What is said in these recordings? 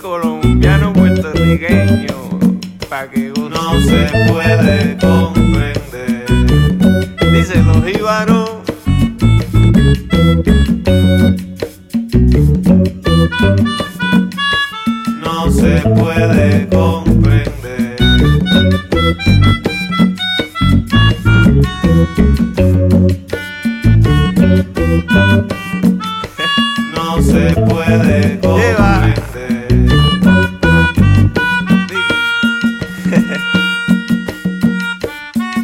colombiano puertorriqueño. Pa' que uno No se puede comprender. No se puede comprender.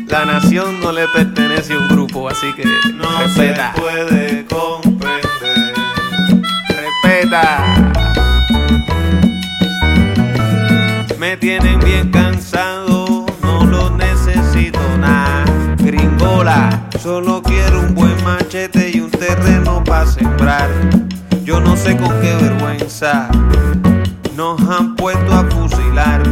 La nación no le pertenece a un grupo, así que No respeta. se puede comprender. Respeta. Me tienen bien cansado, nada. Gringola, solo quiero un buen machete y un terreno para sembrar. Yo no sé con qué vergüenza nos han puesto a fusilar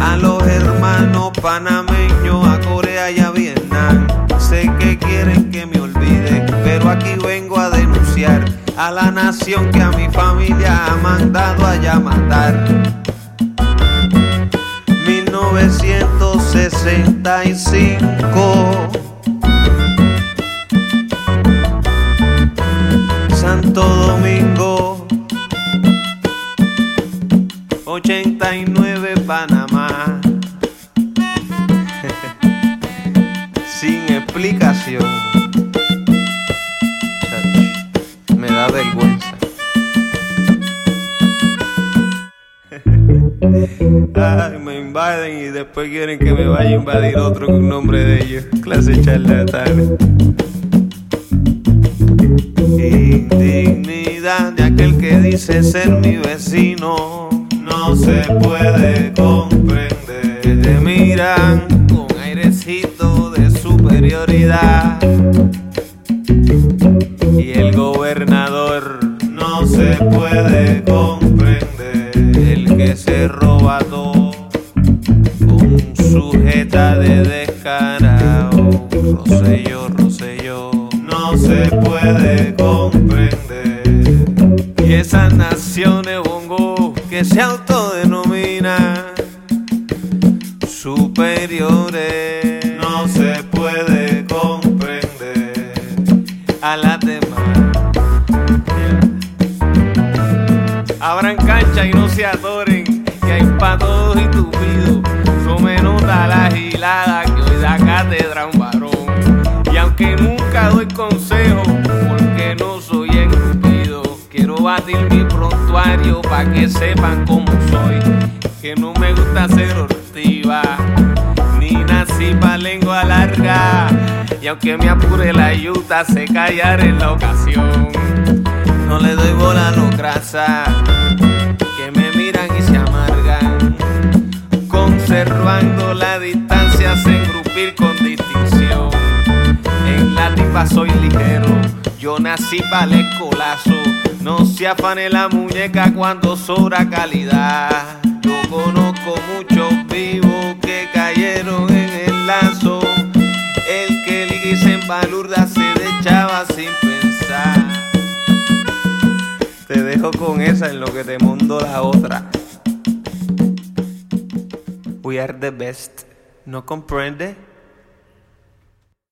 a los hermanos panameños, a Corea y a Vietnam. Sé que quieren que me olvide, pero aquí vengo a denunciar a la nación que a mi familia ha mandado allá matar. 1965 Santo Domingo 89 Panamá. Sin explicación y después quieren que me vaya a invadir otro con nombre de ellos. Clase charlatanes. Indignidad de aquel que dice ser mi vecino. No se puede comprender. Te miran con airecito de superioridad. Y el gobernador, No se puede comprender. el que se roba todo, sujeta de descarado. Rosselló, Rosselló. No se puede comprender. Y esas naciones bongo que se autodenominan superiores No se puede comprender. a las demás. Abran cancha y no se hay pa' todos y me nota la gilada que hoy da cátedra un. Y aunque nunca doy consejo, porque no soy encupido, quiero batir mi prontuario pa' que sepan cómo soy. Que no me gusta ser hortiva, ni nací pa' lengua larga. Y aunque me apure la yuta, sé callar en la ocasión. No le doy bola a los grasa Conservando la distancia sin grupir con distinción. En la tipa soy ligero, yo nací para el escolazo. No se afane la muñeca cuando sobra calidad. Yo conozco muchos vivos que cayeron en el lazo. El que ligue en balurda se echaba sin pensar. Te dejo con esa en lo que te mundo la otra. We are the best. ¿No comprende?